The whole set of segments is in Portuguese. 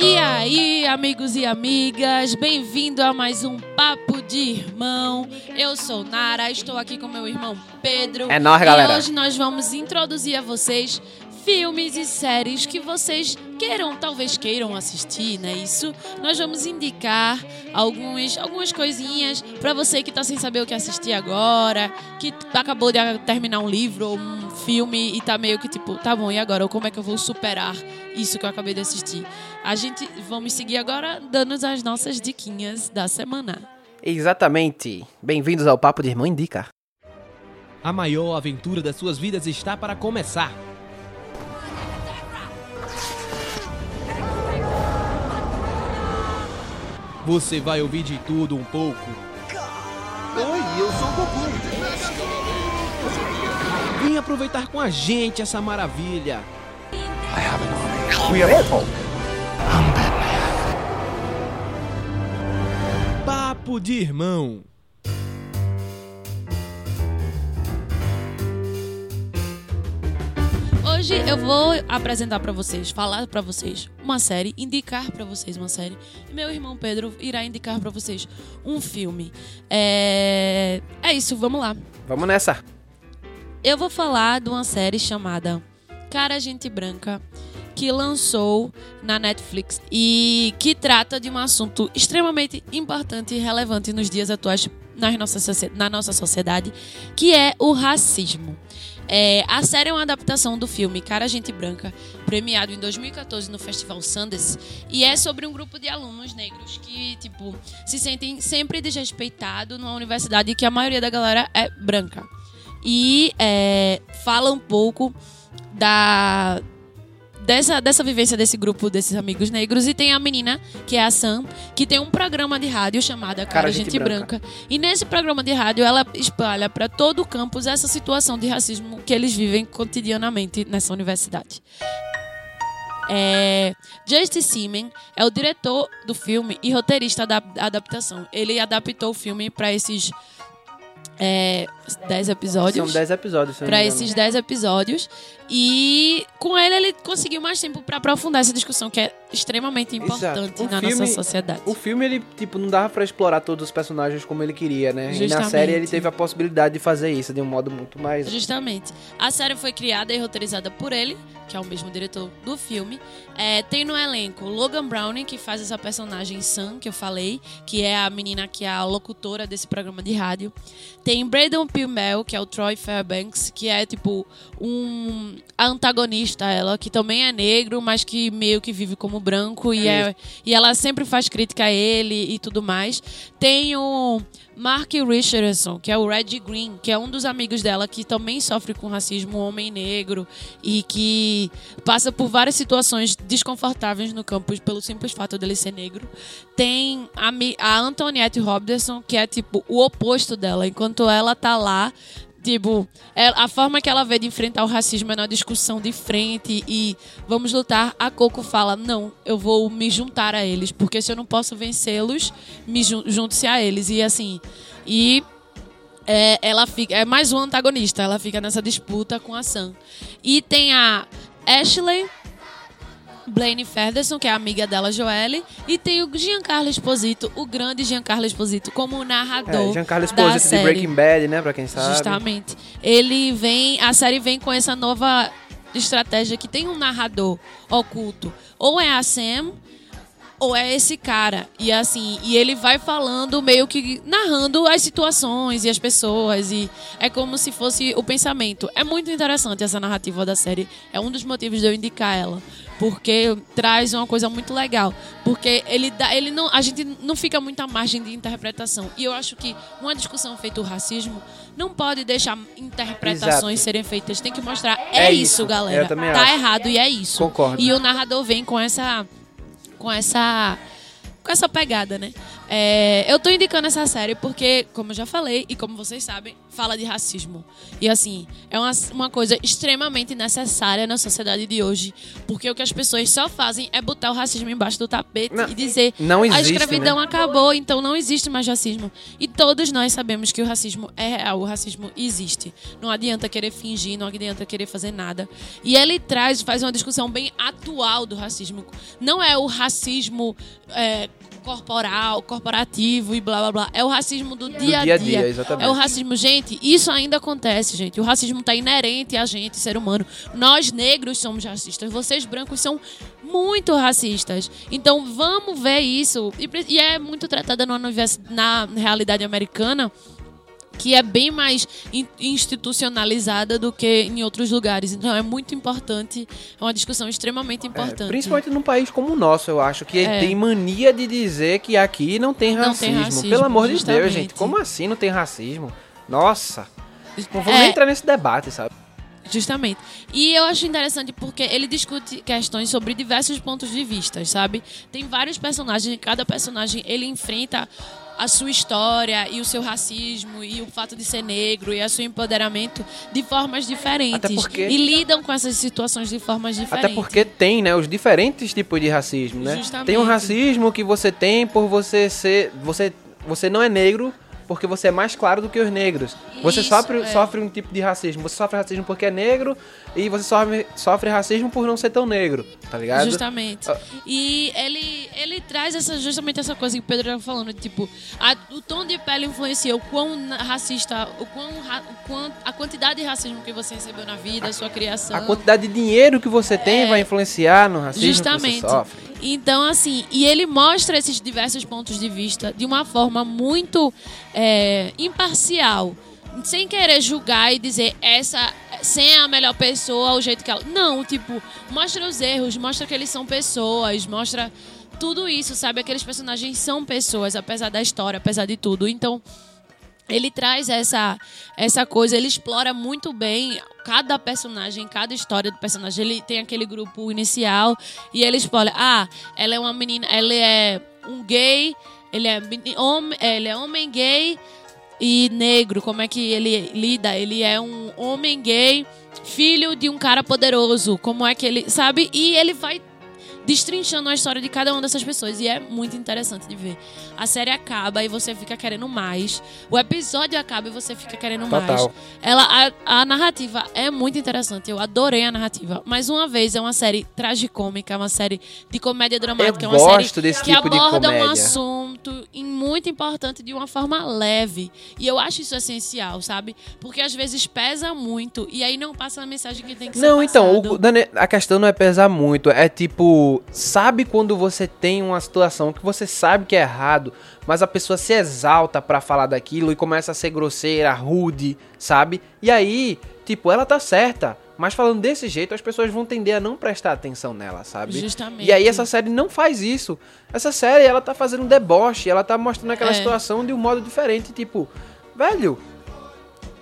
E aí, amigos e amigas, bem-vindo a mais um Papo de Irmão. Eu sou Nara, estou aqui com meu irmão Pedro. É nóis, e galera. hoje nós vamos introduzir a vocês filmes e séries que vocês queiram, talvez queiram assistir, né? Isso. Nós vamos indicar alguns, algumas coisinhas para você que tá sem saber o que assistir agora, que acabou de terminar um livro ou um filme e tá meio que tipo, tá bom, e agora? Como é que eu vou superar isso que eu acabei de assistir? A gente vamos seguir agora dando as nossas diquinhas da semana. Exatamente. Bem-vindos ao Papo de Irmão Indica. A maior aventura das suas vidas está para começar. Você vai ouvir de tudo um pouco. Oi, eu sou o Goku. Vem aproveitar com a gente essa maravilha. Papo de irmão. Hoje eu vou apresentar pra vocês, falar pra vocês uma série, indicar pra vocês uma série. E meu irmão Pedro irá indicar pra vocês um filme. É, é isso, vamos lá. Vamos nessa. Eu vou falar de uma série chamada Cara Gente Branca, que lançou na Netflix e que trata de um assunto extremamente importante e relevante nos dias atuais nas socie- na nossa sociedade, que é o racismo. É, a série é uma adaptação do filme Cara Gente Branca, premiado em 2014 no Festival Sundance, e é sobre um grupo de alunos negros que, tipo, se sentem sempre desrespeitados numa universidade que a maioria da galera é branca. E é, fala um pouco da dessa, dessa vivência desse grupo desses amigos negros e tem a menina que é a Sam que tem um programa de rádio chamado Cara, Cara, Gente, Gente Branca. e nesse programa de rádio ela espalha para todo o campus essa situação de racismo que eles vivem cotidianamente nessa universidade é, Justice Seaman é o diretor do filme e roteirista da adaptação. Ele adaptou o filme para esses é, 10 episódios. São 10 episódios. engano. esses 10 episódios. E com ele, ele conseguiu mais tempo pra aprofundar essa discussão, que é extremamente importante na filme- nossa sociedade. O filme, ele, tipo, não dava pra explorar todos os personagens como ele queria, né? E na Justamente. série ele teve a possibilidade de fazer isso de um modo muito mais... Justamente. A série foi criada e roteirizada por ele, que é o mesmo diretor do filme. É, tem no elenco Logan Browning, que faz essa personagem Sam, que eu falei, que é a menina que é a locutora desse programa de rádio. Tem Braden Pilmel, que é o Troy Fairbanks, que é tipo um antagonista ela, que também é negro, mas que meio que vive como branco e, é, e ela sempre faz crítica a ele e tudo mais. Tem o Mark Richardson, que é o Red Green, que é um dos amigos dela que também sofre com racismo, homem negro e que passa por várias situações desconfortáveis no campus pelo simples fato dele ser negro. Tem a, a Antoniette Robertson, que é tipo o oposto dela, enquanto ela tá lá Tipo, é- a forma que ela vê de enfrentar o racismo é na discussão de frente e vamos lutar. A Coco fala: não, eu vou me juntar a eles, porque se eu não posso vencê-los, me jun- junte-se a eles. E assim, e é, ela fica, é mais um antagonista, ela fica nessa disputa com a Sam. E tem a Ashley Blaine Federson, que é amiga dela, Joelle, e tem o Giancarlo Esposito, o grande Giancarlo Esposito, como narrador. É, Giancarlo da Esposito de série. Breaking Bad, né? Pra quem sabe. Justamente. Ele vem, a série vem com essa nova estratégia que tem um narrador oculto. Ou é a Sam, ou é esse cara. E assim, e ele vai falando meio que narrando as situações e as pessoas e é como se fosse o pensamento. É muito interessante essa narrativa da série. É um dos motivos de eu indicar ela, porque traz uma coisa muito legal, porque ele dá, ele não, a gente não fica muita margem de interpretação. E eu acho que uma discussão feita o racismo não pode deixar interpretações Exato. serem feitas, tem que mostrar é, É isso, galera. Tá acho. errado e é isso. Concordo. E o narrador vem com essa com essa com essa pegada, né? É, eu tô indicando essa série porque, como eu já falei e como vocês sabem, fala de racismo. E assim, é uma, uma coisa extremamente necessária na sociedade de hoje, porque o que as pessoas só fazem é botar o racismo embaixo do tapete Não, e dizer não a existe, escravidão né? acabou, então não existe mais racismo. E todos nós sabemos que o racismo é real, o racismo existe. Não adianta querer fingir, não adianta querer fazer nada. E ele traz, faz uma discussão bem atual do racismo. Não é o racismo é, corporal, corporativo e blá blá blá. É o racismo do dia a dia dia. a dia, exatamente. É o racismo, gente, isso ainda acontece, gente. O racismo está inerente a gente, ser humano. Nós negros somos racistas, vocês brancos são muito racistas. Então vamos ver isso. E, e é muito tratada na, na realidade americana. Que é bem mais in- institucionalizada do que em outros lugares. Então é muito importante, é uma discussão extremamente É, importante. principalmente num país como o nosso, eu acho que É. tem mania de dizer que aqui não tem Não racismo. tem racismo, Pelo amor de Deus, justamente. gente. Como assim não tem racismo? Nossa. Não vamos É. nem entrar nesse debate, sabe? Justamente. E eu acho interessante porque ele discute questões sobre diversos pontos de vista, sabe? Tem vários personagens, e cada personagem ele enfrenta a sua história e o seu racismo e o fato de ser negro e o seu empoderamento de formas diferentes. Porque- E lidam com essas situações de formas diferentes. Até porque tem, né, os diferentes tipos de racismo, né? Justamente. Tem um racismo que você tem por você ser, você, você não é negro porque você é mais claro do que os negros. Você Isso, sofre, é. sofre um tipo de racismo. Você sofre racismo porque é negro e você sofre, sofre racismo por não ser tão negro, tá ligado? Justamente. Ah. E ele, ele traz essa, justamente essa coisa que o Pedro estava falando, tipo, a- o tom de pele influencia o quão racista, o quão, ra- o quão- a quantidade de racismo que você recebeu na vida, a sua criação. A quantidade de dinheiro que você tem É. vai influenciar no racismo Justamente. que você sofre. Então, assim, e ele mostra esses diversos pontos de vista de uma forma muito é, imparcial. Sem querer julgar e dizer essa sem a melhor pessoa, o jeito que ela. Não, tipo, mostra os erros, mostra que eles são pessoas, mostra tudo isso, sabe? Aqueles personagens são pessoas, apesar da história, apesar de tudo. Então, ele traz essa, essa coisa, ele explora muito bem cada personagem, cada história do personagem. Ele tem aquele grupo inicial e ele explora, ah, ela é uma menina, ele é um gay, ele é homem, ele é homem gay e negro, como é que ele lida? Ele é um homem gay, filho de um cara poderoso, como é que ele, sabe? E ele vai destrinchando a história de cada uma dessas pessoas e é muito interessante de ver. A série acaba e você fica querendo mais. O episódio acaba e você fica querendo mais. Total. Ela a, a narrativa é muito interessante. Eu adorei a narrativa. Mais uma vez é uma série tragicômica, é uma série de comédia dramática, Eu é uma série gosto desse que tipo de aborda um comédia. assunto muito importante de uma forma leve. E eu acho isso essencial, sabe? Porque às vezes pesa muito e aí não passa a mensagem que tem que ser Não, então, o, a questão não é pesar muito, é tipo, sabe quando você tem uma situação que você sabe que é errado, mas a pessoa se exalta pra falar daquilo e começa a ser grosseira, rude, sabe? E aí, tipo, ela tá certa, mas falando desse jeito, as pessoas vão tender a não prestar atenção nela, sabe? Justamente. E aí essa série não faz isso. Essa série, ela tá fazendo um deboche, ela tá mostrando aquela É. situação de um modo diferente, tipo, velho,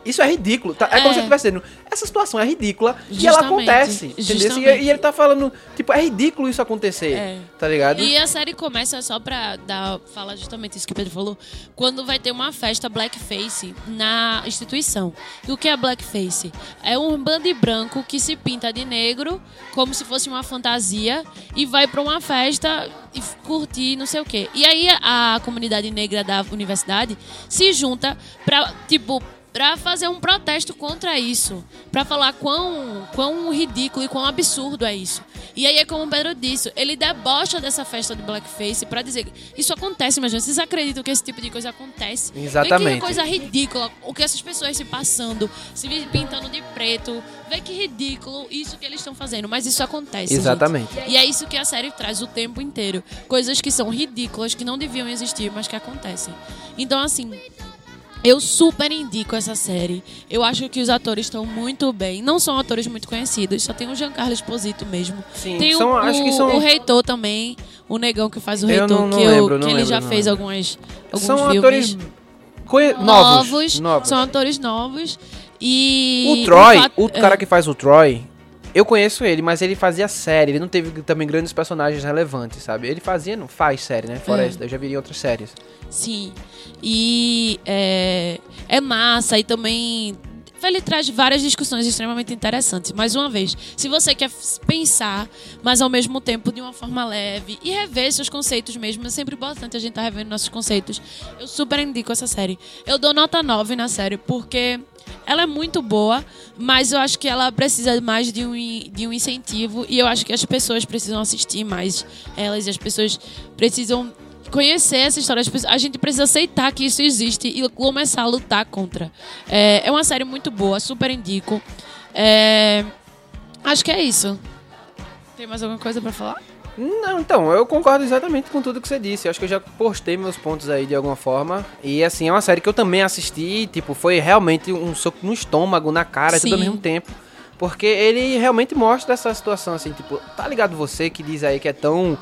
isso é ridículo. Tá? É, como É. se eu estivesse dizendo, essa situação é ridícula e ela Justamente, acontece. Entendeu? E, justamente. e ele tá falando, tipo, é ridículo isso acontecer. É. Tá ligado? E a série começa só pra dar, falar justamente isso que o Pedro falou, quando vai ter uma festa blackface na instituição. E o que é blackface? É um bando branco que se pinta de negro, como se fosse uma fantasia, e vai pra uma festa e curtir não sei o quê. E aí a comunidade negra da universidade se junta pra, tipo, Pra fazer um protesto contra isso. Pra falar quão, quão ridículo e quão absurdo é isso. E aí é como o Pedro disse, ele debocha dessa festa do blackface pra dizer isso acontece, mas vocês acreditam que esse tipo de coisa acontece? Vê Exatamente. que coisa ridícula, o que essas pessoas se passando, se pintando de preto. Vê que ridículo isso que eles estão fazendo, mas isso acontece. Exatamente. gente. E é isso que a série traz o tempo inteiro. Coisas que são ridículas, que não deviam existir, mas que acontecem. Então, assim, eu super indico essa série. Eu acho que os atores estão muito bem. Não são atores muito conhecidos, só tem o Giancarlo Esposito mesmo. Sim, tem são- o, acho que o- são- o reitor também, o negão que faz o Eu reitor, não- não que, eu- lembro, que ele já não fez algumas, alguns São filmes atores conhe- novos. novos. São atores novos. E O Troy, o é, cara que faz o Troy, eu conheço ele, mas ele fazia série, ele não teve também grandes personagens relevantes, sabe? Ele fazia, não faz série, né? Fora É. isso, eu já vi em outras séries. Sim. E é, é massa e também. Ele traz várias discussões extremamente interessantes. Mais uma vez, se você quer pensar, mas ao mesmo tempo de uma forma leve e rever seus conceitos mesmo, é sempre importante a gente estar revendo nossos conceitos. Eu super indico essa série. Eu dou nota 9 na série porque ela é muito boa, mas eu acho que ela precisa mais de um, de um incentivo e eu acho que as pessoas precisam assistir mais elas e as pessoas precisam conhecer essa história. A gente precisa aceitar que isso existe e começar a lutar contra. É, é uma série muito boa, super indico. É, acho que é isso. Tem mais alguma coisa pra falar? Não, então, eu concordo exatamente com tudo que você disse. Eu acho que eu já postei meus pontos aí de alguma forma. E assim, é uma série que eu também assisti, tipo, foi realmente um soco no estômago, na cara, tudo ao Sim. mesmo tempo. Porque ele realmente mostra essa situação assim, tipo, tá ligado você que diz aí que é tão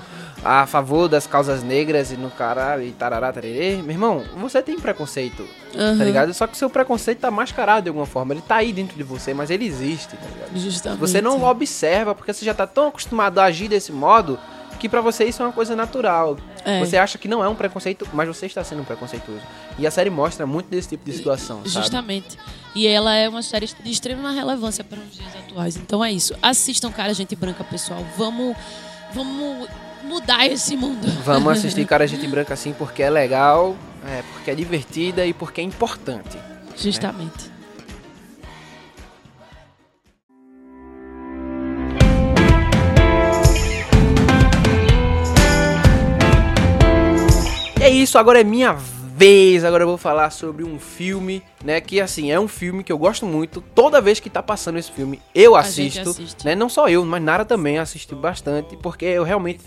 a favor das causas negras e no caralho e tarará, tararê. Meu irmão, você tem preconceito, tá Aham. ligado? Só que o seu preconceito tá mascarado de alguma forma. Ele tá aí dentro de você, mas ele existe, tá ligado? Justamente. Você não observa porque você já tá tão acostumado a agir desse modo que pra você isso é uma coisa natural. É. Você acha que não é um preconceito, mas você está sendo um preconceituoso. E a série mostra muito desse tipo de situação, sabe? Justamente. E ela é uma série de extrema relevância para os dias atuais. Então é isso. Assistam Cara Gente Branca, pessoal. Vamos, vamos mudar esse mundo. Vamos assistir Cara Gente Branca assim porque é legal, é, porque é divertida e porque é importante. Justamente. E é isso, agora é minha vez. Agora eu vou falar sobre um filme, né? Que assim, é um filme que eu gosto muito. Toda vez que tá passando esse filme, eu assisto. Né? Não só eu, mas Nara também assistiu bastante. Porque eu realmente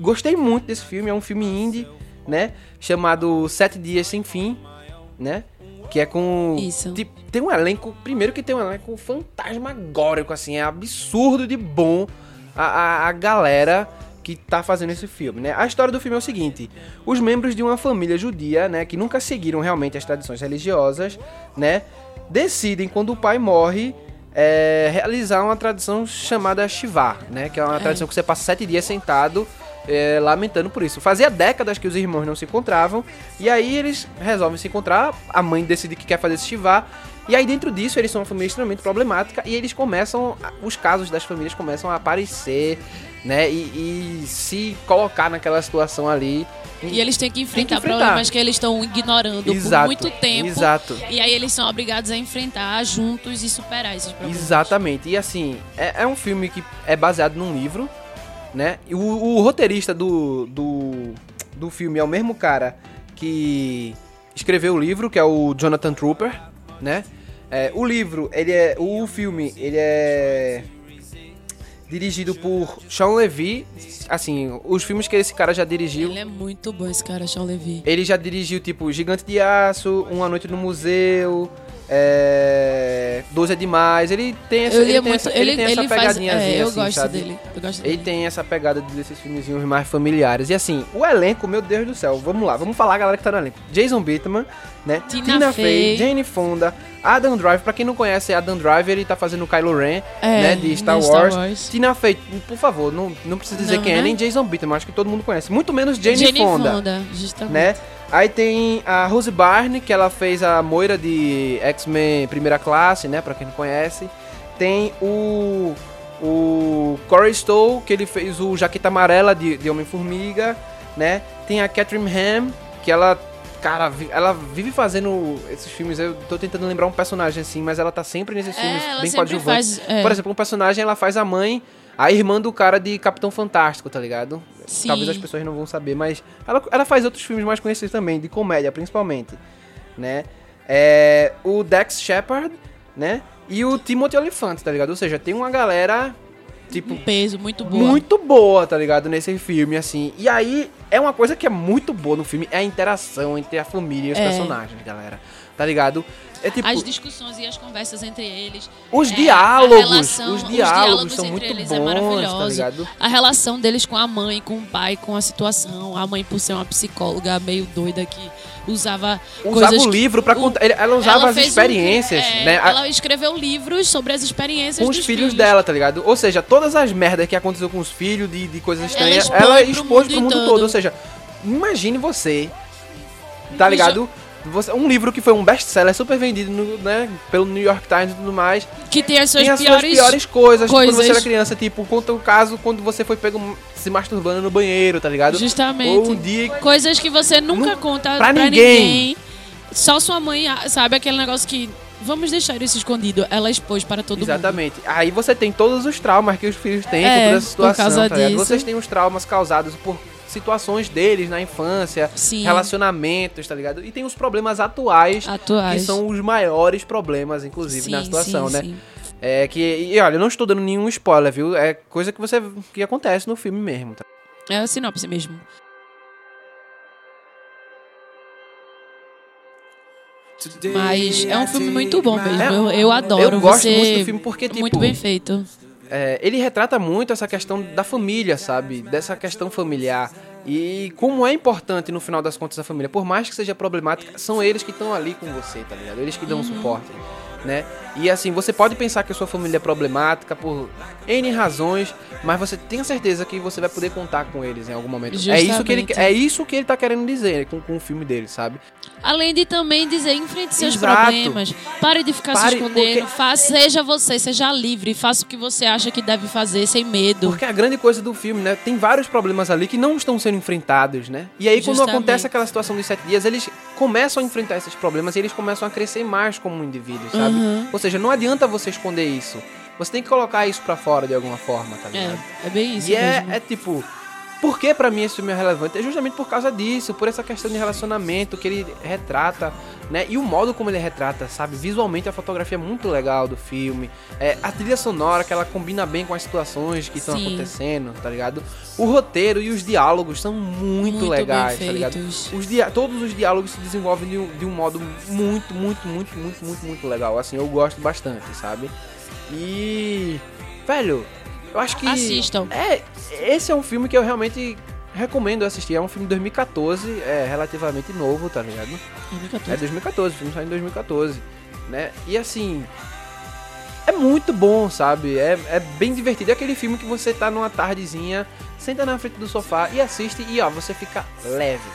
gostei muito desse filme. É um filme indie, né? Chamado Sete Dias Sem Fim, né? Que é com. Isso. tipo, tem um elenco. Primeiro que tem um elenco fantasmagórico, assim. É absurdo de bom a, a, a galera que tá fazendo esse filme, né? A história do filme é o seguinte: os membros de uma família judia, né, que nunca seguiram realmente as tradições religiosas, né, decidem quando o pai morre é, realizar uma tradição chamada Shiva, né, que é uma tradição que você passa sete dias sentado é, lamentando por isso. Fazia décadas que os irmãos não se encontravam e aí eles resolvem se encontrar. A mãe decide que quer fazer esse Shiva. E aí dentro disso eles são uma família extremamente problemática e eles começam, os casos das famílias começam a aparecer, né, e, e se colocar naquela situação ali. E eles têm que enfrentar, enfrentar. problemas que eles estão ignorando por Exato, muito tempo. exato. E aí eles são obrigados a enfrentar juntos e superar esses problemas. Exatamente. E assim, é, é um filme que é baseado num livro, né? E o, o roteirista do, do, do filme é o mesmo cara que escreveu o livro, que é o Jonathan Trooper, né? É, o livro, ele é. O filme, ele é. Dirigido por Sean Levy. Assim, os filmes que esse cara já dirigiu. Ele é muito bom, esse cara, Sean Levy. Ele já dirigiu, tipo, Gigante de Aço, Uma Noite no Museu, é... Doze é Demais. Ele tem essa, ele tem muito. essa, Ele, ele tem essa ele pegadinhazinha, É, eu assim, gosto sabe? dele. Eu gosto Ele dele. tem essa pegada desses filmezinhos mais familiares. E assim, o elenco, meu Deus do céu, vamos lá, vamos falar a galera que tá no elenco. Jason Bateman, né? Tina Fey. Jane Fonda, Adam Driver. Pra quem não conhece Adam Driver, ele tá fazendo o Kylo Ren, É, né? De Star, de Star Wars. Wars. Tina Fey, por favor, não, não precisa dizer Não, quem é, né? nem Jason Bateman, acho que todo mundo conhece. Muito menos Jane, Jane Fonda Fonda, justamente. né? Aí tem a Rose Byrne, que ela fez a Moira de X-Men Primeira Classe, né? Pra quem não conhece. Tem o o Corey Stowe, que ele fez o Jaqueta Amarela de, de Homem-Formiga, né? Tem a Catherine Ham, que ela, cara, ela vive fazendo esses filmes. Eu tô tentando lembrar um personagem assim, mas ela tá sempre nesses filmes É, ela bem coadjuvantes. é, Por exemplo, um personagem ela faz a mãe, a irmã do cara de Capitão Fantástico, tá ligado? Sim. Talvez as pessoas não vão saber, mas ela, ela faz outros filmes mais conhecidos também, de comédia principalmente, né? É, o Dex Shepard, né? E o Timothy Olyphant, tá ligado? Ou seja, tem uma galera, tipo, um peso muito boa. muito boa, tá ligado? Nesse filme, assim. E aí, é uma coisa que é muito boa no filme, é a interação entre a família e os É. personagens, galera. Tá tá ligado? É tipo, As discussões e as conversas entre eles. os é, diálogos, relação- os os diálogos diálogos são entre muito eles é bons, tá maravilhoso. ligado? A relação deles com a mãe, com o pai, com a situação. A mãe, por ser uma psicóloga meio doida que usava, Usava o livro pra o- contar, ela usava ela as fez um- experiências, é, né? Ela escreveu livros sobre as experiências com os dos filhos, dela, tá ligado? Ou seja, todas as merdas que aconteceu com os filhos de, de coisas estranhas, expôs ela pro expôs pro mundo mundo todo. todo. Ou seja, imagine você, tá ligado? Você, um livro que foi um best-seller super vendido no, né, pelo New York Times e tudo mais. Que tem as suas tem as piores. suas piores coisas, tipo, quando coisas. você era criança, tipo, conta o caso quando você foi pego se masturbando no banheiro, tá ligado? Justamente. Ou um dia Coisas que você nunca Nu- conta pra pra, ninguém. ninguém. Só sua mãe ah, sabe aquele negócio que. Vamos deixar isso escondido. Ela expôs para todo mundo. Exatamente. Aí você tem todos os traumas que os filhos têm É, por essa por situação. causa tá disso. Vocês têm os traumas causados por situações deles na infância, Sim. relacionamentos, tá ligado? E tem os problemas atuais, Atuais. que são os maiores problemas, inclusive, na Sim, situação, sim, né? sim. É que, e olha, eu não estou dando nenhum spoiler, viu? É coisa que você que acontece no filme mesmo, tá? É a sinopse mesmo. Mas é um filme muito bom mesmo. Eu, eu adoro. Eu gosto você... muito do filme porque, tipo, Muito bem feito. É, ele retrata muito essa questão da família, sabe? Dessa questão familiar. E como é importante no final das contas a família. Por mais que seja problemática, são eles que estão ali com você, tá ligado? Eles que dão Uhum. suporte, né? E assim, você pode pensar que a sua família é problemática por N razões, mas você tem certeza que você vai poder contar com eles em algum momento. É isso que ele, é isso que ele tá querendo dizer com, com o filme dele, sabe? Além de também dizer, enfrente seus Exato. problemas. Pare de ficar Pare, se escondendo. porque- Faça, seja você, seja livre. Faça o que você acha que deve fazer, sem medo. Porque a grande coisa do filme, né? Tem vários problemas ali que não estão sendo enfrentados, né? E aí, quando Justamente. acontece aquela situação dos sete dias, eles começam a enfrentar esses problemas e eles começam a crescer mais como indivíduos, sabe? Uhum. Ou seja, não adianta você esconder isso. Você tem que colocar isso pra fora de alguma forma, tá ligado? É, é bem isso e é, é tipo. Por que pra mim esse filme é relevante? É justamente por causa disso, por essa questão de relacionamento que ele retrata, né? E o modo como ele retrata, sabe? Visualmente a fotografia é muito legal do filme. É, a trilha sonora, que ela combina bem com as situações que estão acontecendo, tá ligado? O roteiro e os diálogos são muito, Muito legais, tá ligado? Os dia todos os diálogos se desenvolvem de um, de um modo muito, muito, muito, muito, muito, muito legal. Assim, eu gosto bastante, sabe? E. Velho, eu acho que. Assistam. É, esse é um filme que eu realmente recomendo assistir. É um filme de 2014, é relativamente novo, tá ligado? 2014. É 2014, o filme saiu em 2014, né? E assim, é muito bom, sabe? É, é bem divertido. É aquele filme que você tá numa tardezinha, senta na frente do sofá e assiste e ó, você fica leve.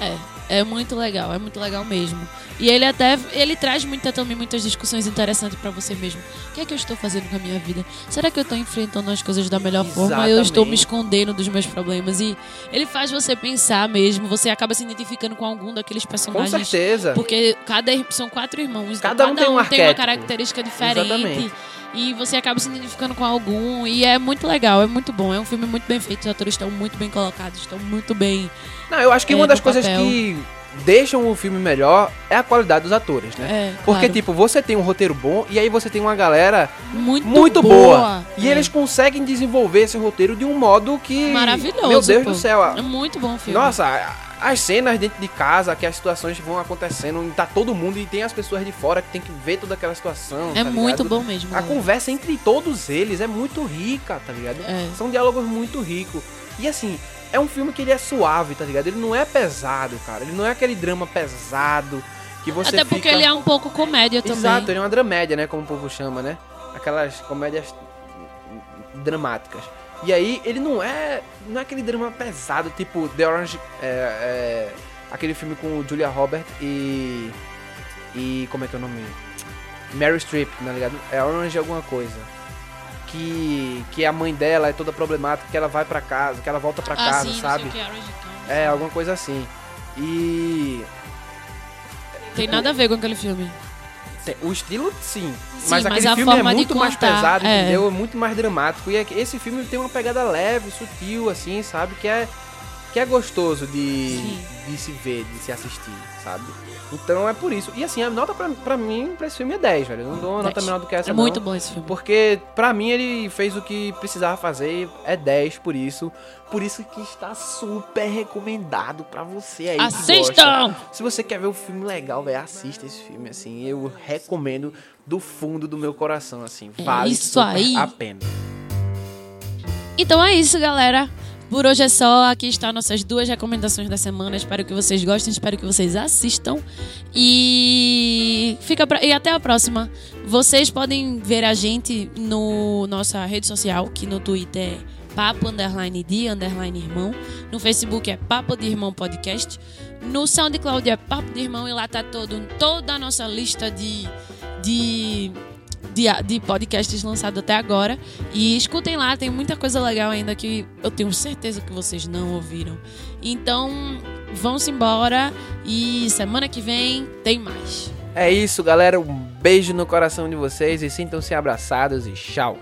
É, é muito legal, é muito legal mesmo. E ele até ele traz muita, também muitas discussões interessantes pra você mesmo. O que é que eu estou fazendo com a minha vida? Será que eu estou enfrentando as coisas da melhor forma? Eu estou me Exatamente. escondendo dos meus problemas e ele faz você pensar mesmo. Você acaba se identificando com algum daqueles Com personagens. certeza. Porque cada são quatro irmãos, então Cada um tem um uma característica diferente. Exatamente. E você acaba se identificando com algum. E é muito legal, é muito bom. É um filme muito bem feito. Os atores estão muito bem colocados, estão muito bem. Não, eu acho que É, uma das coisas papel. que deixam o filme melhor é a qualidade dos atores, né? É, Porque, claro. tipo, você tem um roteiro bom e aí você tem uma galera muito, muito boa. E É. eles conseguem desenvolver esse roteiro de um modo que. Maravilhoso. Meu Deus pô. do céu. É muito bom o filme. Nossa, as cenas dentro de casa, que as situações vão acontecendo, e tá todo mundo e tem as pessoas de fora que tem que ver toda aquela situação. é tá muito bom mesmo. A conversa entre todos eles é muito rica, tá ligado? É. São diálogos muito ricos. E assim, é um filme que ele é suave, tá ligado? Ele não é pesado, cara. Ele não é aquele drama pesado que você Até porque fica- ele é um pouco comédia também. Exato, ele é uma dramédia, né? Como o povo chama, né? Aquelas comédias dramáticas. E aí, ele não é. Não é aquele drama pesado, tipo The Orange. É, é, aquele filme com Julia Roberts e. E. Como é que é o nome? Mary Streep, tá ligado? É Orange alguma coisa. Que. Que a mãe dela é toda problemática, que ela vai pra casa, que ela volta pra ah, casa, sim, sabe? Não sei o que, Orange County. É, alguma coisa assim. E. Tem nada a ver com aquele filme. O estilo, sim. Sim, mas mas aquele a filme é muito mais contar, pesado, é. entendeu? É muito mais dramático. E é esse filme tem uma pegada leve, sutil, assim, sabe? Que é. Que é gostoso de, Sim. de se ver, de se assistir, sabe? Então é por isso. E assim, a nota pra, pra mim, pra esse filme é 10, velho. Eu não dou uma nota 10. menor do que essa, É muito não. bom esse filme. Porque pra mim ele fez o que precisava fazer, é 10 por isso. Por isso que está super recomendado pra você aí. Assistam! Se você quer ver um filme legal, velho, assista esse filme, assim. Eu recomendo do fundo do meu coração, assim. É Vale isso super aí. a pena. Então é isso, galera. Por hoje é só. Aqui estão nossas duas recomendações da semana. Espero que vocês gostem, espero que vocês assistam. E fica pra... e até a próxima. Vocês podem ver a gente no nossa rede social, que no Twitter é papo underline de underline irmão. No Facebook é Papo de Irmão Podcast. No SoundCloud é Papo de Irmão e lá tá todo, toda a nossa lista de, de de, de podcasts lançados até agora. E escutem lá, tem muita coisa legal ainda que eu tenho certeza que vocês não ouviram. Então, vamos embora e semana que vem tem mais. É isso, galera. Um beijo no coração de vocês e sintam-se abraçados e tchau.